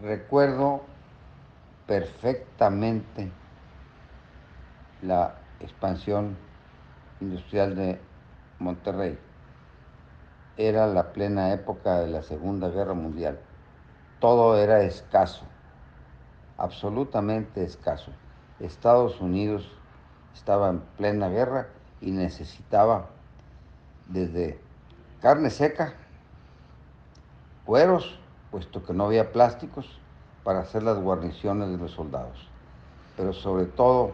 Recuerdo perfectamente la expansión industrial de Monterrey. Era la plena época de la Segunda Guerra Mundial. Todo era escaso, absolutamente escaso. Estados Unidos estaba en plena guerra y necesitaba desde carne seca, cueros, puesto que no había plásticos para hacer las guarniciones de los soldados, pero sobre todo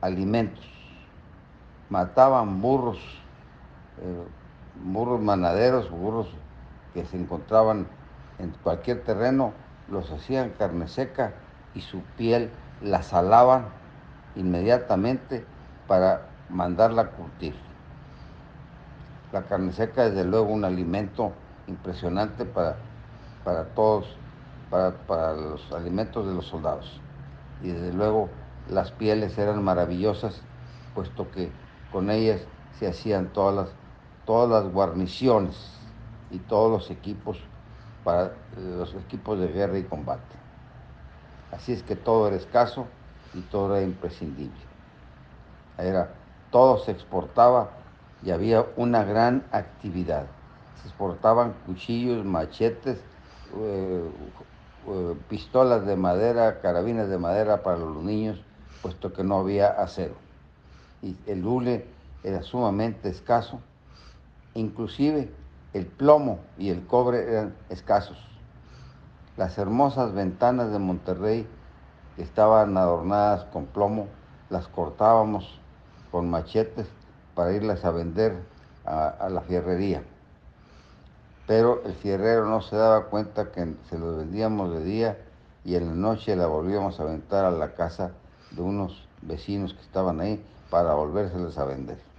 alimentos. Mataban burros, eh, burros manaderos, burros que se encontraban en cualquier terreno, los hacían carne seca y su piel la salaban inmediatamente para mandarla a curtir. La carne seca es desde luego un alimento impresionante para, para todos, para, para los alimentos de los soldados. Y desde luego las pieles eran maravillosas, puesto que con ellas se hacían todas las, todas las guarniciones y todos los equipos para los equipos de guerra y combate. Así es que todo era escaso y todo era imprescindible. Era, todo se exportaba y había una gran actividad. Se exportaban cuchillos, machetes, eh, eh, pistolas de madera, carabinas de madera para los niños, puesto que no había acero. Y el hule era sumamente escaso. Inclusive el plomo y el cobre eran escasos. Las hermosas ventanas de Monterrey que estaban adornadas con plomo, las cortábamos con machetes para irlas a vender a, a la fierrería. Pero el fierrero no se daba cuenta que se los vendíamos de día y en la noche la volvíamos a aventar a la casa de unos vecinos que estaban ahí para volvérseles a vender.